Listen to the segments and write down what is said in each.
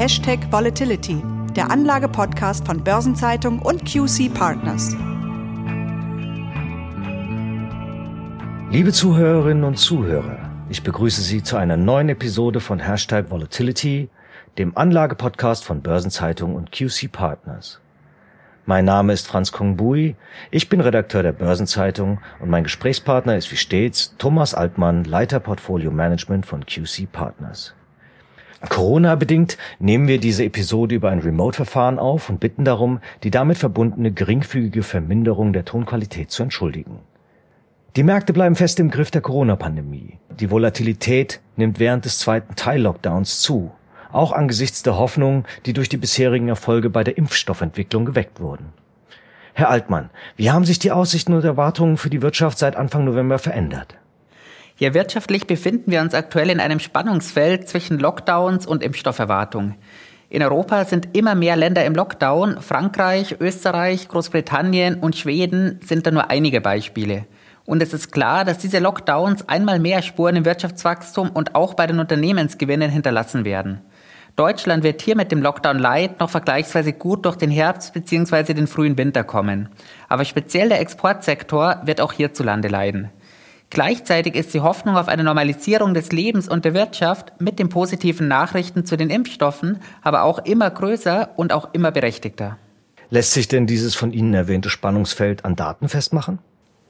Hashtag Volatility, der Anlage-Podcast von Börsenzeitung und QC Partners. Liebe Zuhörerinnen und Zuhörer, ich begrüße Sie zu einer neuen Episode von Hashtag Volatility, dem Anlage-Podcast von Börsenzeitung und QC Partners. Mein Name ist Franz Kongbui, ich bin Redakteur der Börsenzeitung und mein Gesprächspartner ist wie stets Thomas Altmann, Leiter Portfolio Management von QC Partners. Corona-bedingt nehmen wir diese Episode über ein Remote-Verfahren auf und bitten darum, die damit verbundene geringfügige Verminderung der Tonqualität zu entschuldigen. Die Märkte bleiben fest im Griff der Corona-Pandemie. Die Volatilität nimmt während des zweiten Teil-Lockdowns zu auch angesichts der Hoffnungen, die durch die bisherigen Erfolge bei der Impfstoffentwicklung geweckt wurden. Herr Altmann, wie haben sich die Aussichten und Erwartungen für die Wirtschaft seit Anfang November verändert? Ja, wirtschaftlich befinden wir uns aktuell in einem Spannungsfeld zwischen Lockdowns und Impfstofferwartung. In Europa sind immer mehr Länder im Lockdown. Frankreich, Österreich, Großbritannien und Schweden sind da nur einige Beispiele. Und es ist klar, dass diese Lockdowns einmal mehr Spuren im Wirtschaftswachstum und auch bei den Unternehmensgewinnen hinterlassen werden. Deutschland wird hier mit dem Lockdown Light noch vergleichsweise gut durch den Herbst bzw. den frühen Winter kommen. Aber speziell der Exportsektor wird auch hierzulande leiden. Gleichzeitig ist die Hoffnung auf eine Normalisierung des Lebens und der Wirtschaft mit den positiven Nachrichten zu den Impfstoffen aber auch immer größer und auch immer berechtigter. Lässt sich denn dieses von Ihnen erwähnte Spannungsfeld an Daten festmachen?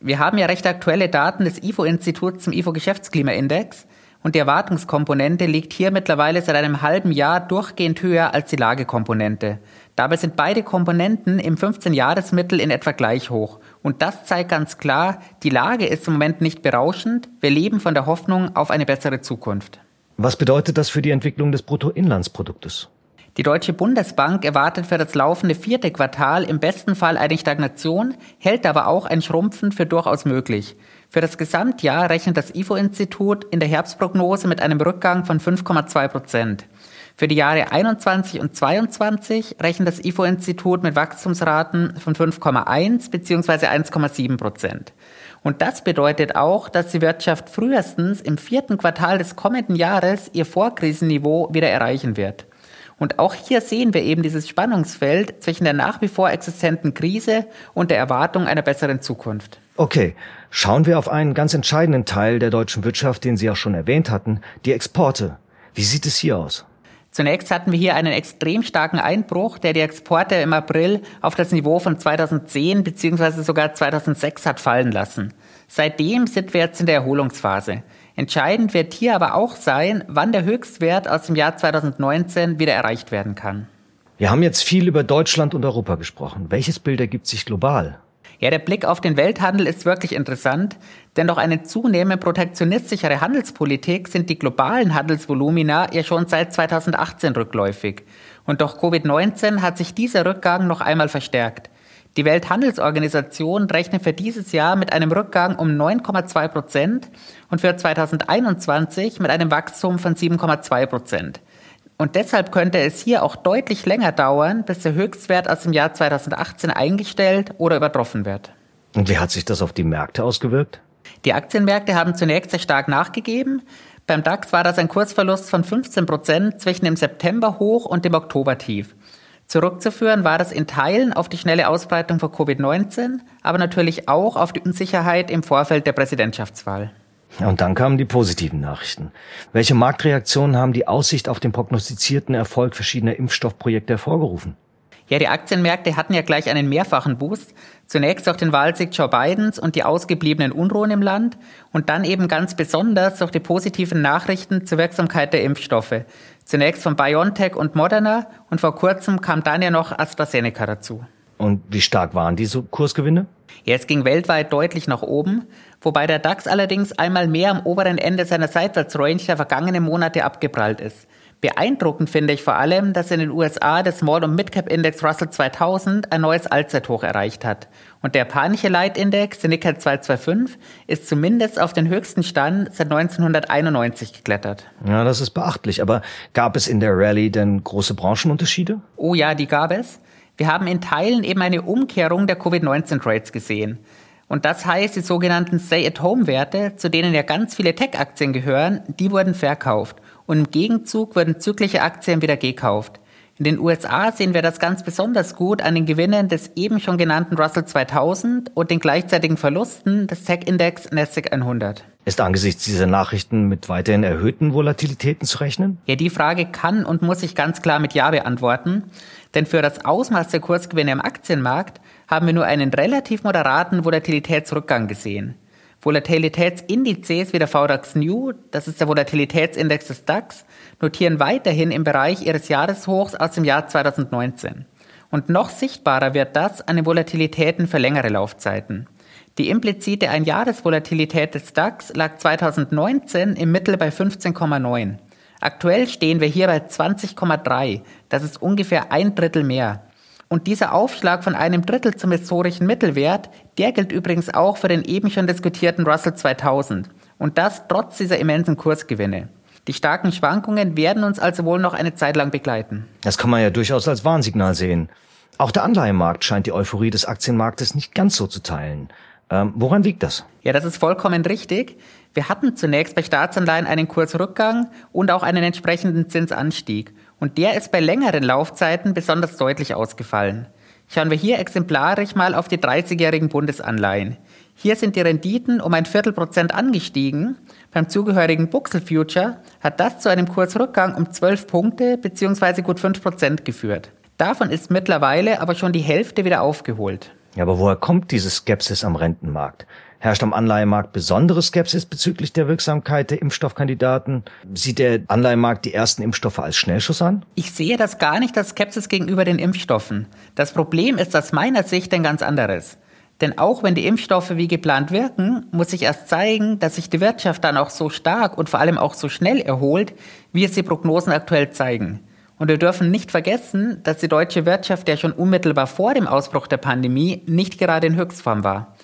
Wir haben ja recht aktuelle Daten des IFO-Instituts zum IFO-Geschäftsklimaindex. Und die Erwartungskomponente liegt hier mittlerweile seit einem halben Jahr durchgehend höher als die Lagekomponente. Dabei sind beide Komponenten im 15-Jahresmittel in etwa gleich hoch. Und das zeigt ganz klar, die Lage ist im Moment nicht berauschend. Wir leben von der Hoffnung auf eine bessere Zukunft. Was bedeutet das für die Entwicklung des Bruttoinlandsproduktes? Die Deutsche Bundesbank erwartet für das laufende vierte Quartal im besten Fall eine Stagnation, hält aber auch ein Schrumpfen für durchaus möglich. Für das Gesamtjahr rechnet das IFO-Institut in der Herbstprognose mit einem Rückgang von 5,2 Prozent. Für die Jahre 21 und 22 rechnet das IFO-Institut mit Wachstumsraten von 5,1 bzw. 1,7 Prozent. Und das bedeutet auch, dass die Wirtschaft frühestens im vierten Quartal des kommenden Jahres ihr Vorkrisenniveau wieder erreichen wird. Und auch hier sehen wir eben dieses Spannungsfeld zwischen der nach wie vor existenten Krise und der Erwartung einer besseren Zukunft. Okay, schauen wir auf einen ganz entscheidenden Teil der deutschen Wirtschaft, den Sie auch schon erwähnt hatten, die Exporte. Wie sieht es hier aus? Zunächst hatten wir hier einen extrem starken Einbruch, der die Exporte im April auf das Niveau von 2010 bzw. sogar 2006 hat fallen lassen. Seitdem sind wir jetzt in der Erholungsphase. Entscheidend wird hier aber auch sein, wann der Höchstwert aus dem Jahr 2019 wieder erreicht werden kann. Wir haben jetzt viel über Deutschland und Europa gesprochen. Welches Bild ergibt sich global? Ja, der Blick auf den Welthandel ist wirklich interessant, denn durch eine zunehmend protektionistischere Handelspolitik sind die globalen Handelsvolumina ja schon seit 2018 rückläufig. Und durch Covid-19 hat sich dieser Rückgang noch einmal verstärkt. Die Welthandelsorganisation rechnet für dieses Jahr mit einem Rückgang um 9,2 Prozent und für 2021 mit einem Wachstum von 7,2 Prozent. Und deshalb könnte es hier auch deutlich länger dauern, bis der Höchstwert aus dem Jahr 2018 eingestellt oder übertroffen wird. Und wie hat sich das auf die Märkte ausgewirkt? Die Aktienmärkte haben zunächst sehr stark nachgegeben. Beim DAX war das ein Kursverlust von 15 Prozent zwischen dem September hoch und dem Oktober tief. Zurückzuführen war das in Teilen auf die schnelle Ausbreitung von Covid-19, aber natürlich auch auf die Unsicherheit im Vorfeld der Präsidentschaftswahl. Und dann kamen die positiven Nachrichten. Welche Marktreaktionen haben die Aussicht auf den prognostizierten Erfolg verschiedener Impfstoffprojekte hervorgerufen? Ja, die Aktienmärkte hatten ja gleich einen mehrfachen Boost. Zunächst durch den Wahlsieg Joe Bidens und die ausgebliebenen Unruhen im Land und dann eben ganz besonders durch die positiven Nachrichten zur Wirksamkeit der Impfstoffe. Zunächst von BioNTech und Moderna und vor kurzem kam dann ja noch AstraZeneca dazu. Und wie stark waren diese Kursgewinne? Ja, es ging weltweit deutlich nach oben, wobei der DAX allerdings einmal mehr am oberen Ende seiner Seitwärtsrange der vergangenen Monate abgeprallt ist. Beeindruckend finde ich vor allem, dass in den USA der Small- und Midcap-Index Russell 2000 ein neues Allzeithoch erreicht hat. Und der japanische Leitindex, der Nikkei 225, ist zumindest auf den höchsten Stand seit 1991 geklettert. Ja, das ist beachtlich. Aber gab es in der Rallye denn große Branchenunterschiede? Oh ja, die gab es. Wir haben in Teilen eben eine Umkehrung der Covid-19-Trades gesehen. Und das heißt, die sogenannten Stay-at-Home-Werte, zu denen ja ganz viele Tech-Aktien gehören, die wurden verkauft. und im Gegenzug wurden zyklische Aktien wieder gekauft. In den USA sehen wir das ganz besonders gut an den Gewinnen des eben schon genannten Russell 2000 und den gleichzeitigen Verlusten des Tech-Index NASDAQ 100. Ist angesichts dieser Nachrichten mit weiterhin erhöhten Volatilitäten zu rechnen? Ja, die Frage kann und muss ich ganz klar mit Ja beantworten. Denn für das Ausmaß der Kursgewinne im Aktienmarkt haben wir nur einen relativ moderaten Volatilitätsrückgang gesehen. Volatilitätsindizes wie der VDAX New, das ist der Volatilitätsindex des DAX, notieren weiterhin im Bereich ihres Jahreshochs aus dem Jahr 2019. Und noch sichtbarer wird das an den Volatilitäten für längere Laufzeiten. Die implizite Einjahresvolatilität des DAX lag 2019 im Mittel bei 15,9. Aktuell stehen wir hier bei 20,3. Das ist ungefähr ein Drittel mehr. Und dieser Aufschlag von einem Drittel zum historischen Mittelwert, der gilt übrigens auch für den eben schon diskutierten Russell 2000. Und das trotz dieser immensen Kursgewinne. Die starken Schwankungen werden uns also wohl noch eine Zeit lang begleiten. Das kann man ja durchaus als Warnsignal sehen. Auch der Anleihenmarkt scheint die Euphorie des Aktienmarktes nicht ganz so zu teilen. Ähm, woran liegt das? Ja, das ist vollkommen richtig. Wir hatten zunächst bei Staatsanleihen einen Kursrückgang und auch einen entsprechenden Zinsanstieg. Und der ist bei längeren Laufzeiten besonders deutlich ausgefallen. Schauen wir hier exemplarisch mal auf die 30-jährigen Bundesanleihen. Hier sind die Renditen um ein Viertelprozent angestiegen. Beim zugehörigen Buxel Future hat das zu einem Kursrückgang um 12 Punkte bzw. gut 5 Prozent geführt. Davon ist mittlerweile aber schon die Hälfte wieder aufgeholt. Ja, aber woher kommt diese Skepsis am Rentenmarkt? Herrscht am Anleihemarkt besondere Skepsis bezüglich der Wirksamkeit der Impfstoffkandidaten? Sieht der Anleihemarkt die ersten Impfstoffe als Schnellschuss an? Ich sehe das gar nicht als Skepsis gegenüber den Impfstoffen. Das Problem ist aus meiner Sicht ein ganz anderes. Denn auch wenn die Impfstoffe wie geplant wirken, muss sich erst zeigen, dass sich die Wirtschaft dann auch so stark und vor allem auch so schnell erholt, wie es die Prognosen aktuell zeigen. Und wir dürfen nicht vergessen, dass die deutsche Wirtschaft ja schon unmittelbar vor dem Ausbruch der Pandemie nicht gerade in Höchstform war.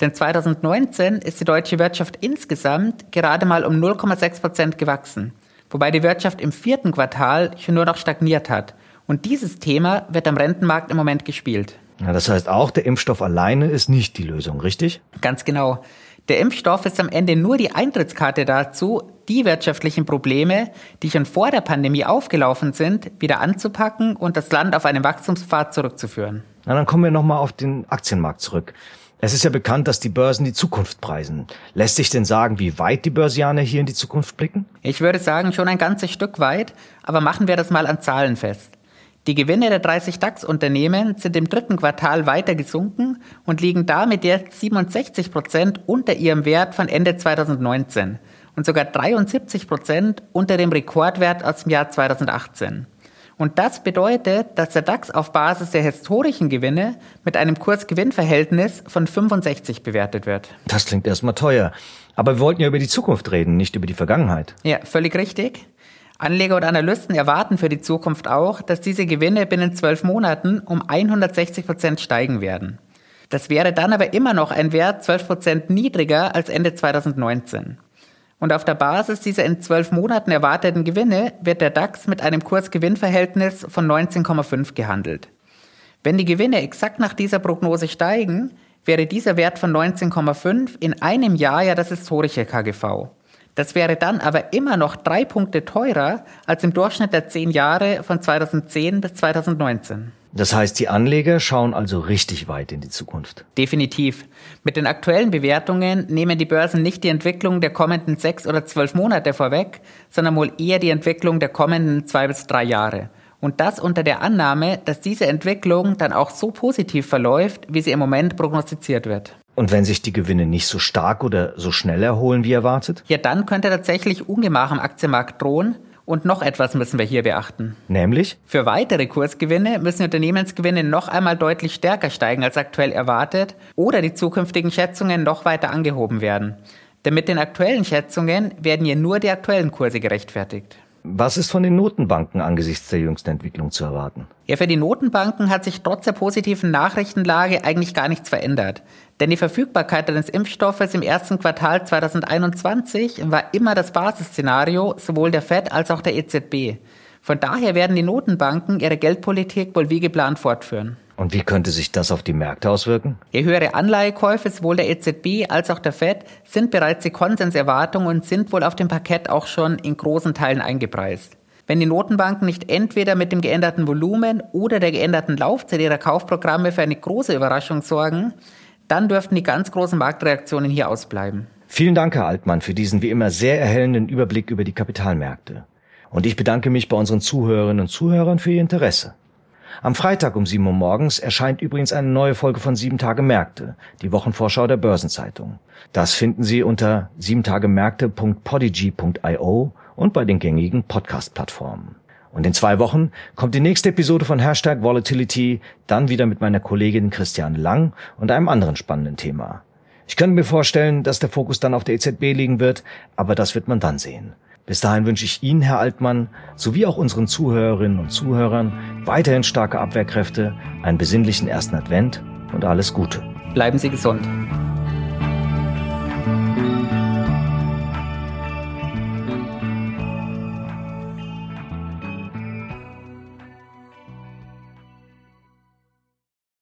Denn 2019 ist die deutsche Wirtschaft insgesamt gerade mal um 0,6 Prozent gewachsen, wobei die Wirtschaft im vierten Quartal schon nur noch stagniert hat. Und dieses Thema wird am Rentenmarkt im Moment gespielt. Ja, das heißt auch, der Impfstoff alleine ist nicht die Lösung, richtig? Ganz genau. Der Impfstoff ist am Ende nur die Eintrittskarte dazu, die wirtschaftlichen Probleme, die schon vor der Pandemie aufgelaufen sind, wieder anzupacken und das Land auf einen Wachstumspfad zurückzuführen. Na, dann kommen wir nochmal auf den Aktienmarkt zurück. Es ist ja bekannt, dass die Börsen die Zukunft preisen. Lässt sich denn sagen, wie weit die Börsianer hier in die Zukunft blicken? Ich würde sagen, schon ein ganzes Stück weit, aber machen wir das mal an Zahlen fest. Die Gewinne der 30 DAX-Unternehmen sind im dritten Quartal weiter gesunken und liegen damit jetzt 67 Prozent unter ihrem Wert von Ende 2019 und sogar 73 Prozent unter dem Rekordwert aus dem Jahr 2018. Und das bedeutet, dass der DAX auf Basis der historischen Gewinne mit einem Kurs-Gewinn-Verhältnis von 65 bewertet wird. Das klingt erstmal teuer. Aber wir wollten ja über die Zukunft reden, nicht über die Vergangenheit. Ja, völlig richtig. Anleger und Analysten erwarten für die Zukunft auch, dass diese Gewinne binnen zwölf Monaten um 160 Prozent steigen werden. Das wäre dann aber immer noch ein Wert 12 Prozent niedriger als Ende 2019. Und auf der Basis dieser in zwölf Monaten erwarteten Gewinne wird der DAX mit einem Kurs-Gewinn-Verhältnis von 19,5 gehandelt. Wenn die Gewinne exakt nach dieser Prognose steigen, wäre dieser Wert von 19,5 in einem Jahr ja das historische KGV. Das wäre dann aber immer noch drei Punkte teurer als im Durchschnitt der zehn Jahre von 2010 bis 2019. Das heißt, die Anleger schauen also richtig weit in die Zukunft. Definitiv. Mit den aktuellen Bewertungen nehmen die Börsen nicht die Entwicklung der kommenden sechs oder zwölf Monate vorweg, sondern wohl eher die Entwicklung der kommenden zwei bis drei Jahre. Und das unter der Annahme, dass diese Entwicklung dann auch so positiv verläuft, wie sie im Moment prognostiziert wird. Und wenn sich die Gewinne nicht so stark oder so schnell erholen wie erwartet? Ja, dann könnte tatsächlich Ungemach am Aktienmarkt drohen und noch etwas müssen wir hier beachten. Nämlich? Für weitere Kursgewinne müssen Unternehmensgewinne noch einmal deutlich stärker steigen als aktuell erwartet oder die zukünftigen Schätzungen noch weiter angehoben werden. Denn mit den aktuellen Schätzungen werden hier nur die aktuellen Kurse gerechtfertigt. Was ist von den Notenbanken angesichts der jüngsten Entwicklung zu erwarten? Ja, für die Notenbanken hat sich trotz der positiven Nachrichtenlage eigentlich gar nichts verändert. Denn die Verfügbarkeit des Impfstoffes im ersten Quartal 2021 war immer das Basisszenario sowohl der Fed als auch der EZB. Von daher werden die Notenbanken ihre Geldpolitik wohl wie geplant fortführen. Und wie könnte sich das auf die Märkte auswirken? Ja, höhere Anleihekäufe sowohl der EZB als auch der Fed sind bereits die Konsenserwartung und sind wohl auf dem Parkett auch schon in großen Teilen eingepreist. Wenn die Notenbanken nicht entweder mit dem geänderten Volumen oder der geänderten Laufzeit ihrer Kaufprogramme für eine große Überraschung sorgen, dann dürften die ganz großen Marktreaktionen hier ausbleiben. Vielen Dank, Herr Altmann, für diesen wie immer sehr erhellenden Überblick über die Kapitalmärkte. Und ich bedanke mich bei unseren Zuhörerinnen und Zuhörern für Ihr Interesse. Am Freitag um 7 Uhr morgens erscheint übrigens eine neue Folge von 7 Tage Märkte, die Wochenvorschau der Börsenzeitung. Das finden Sie unter 7tagemärkte.podigy.io und bei den gängigen Podcast-Plattformen. Und in zwei Wochen kommt die nächste Episode von Hashtag Volatility, dann wieder mit meiner Kollegin Christiane Lang und einem anderen spannenden Thema. Ich könnte mir vorstellen, dass der Fokus dann auf der EZB liegen wird, aber das wird man dann sehen. Bis dahin wünsche ich Ihnen, Herr Altmann, sowie auch unseren Zuhörerinnen und Zuhörern weiterhin starke Abwehrkräfte, einen besinnlichen ersten Advent und alles Gute. Bleiben Sie gesund.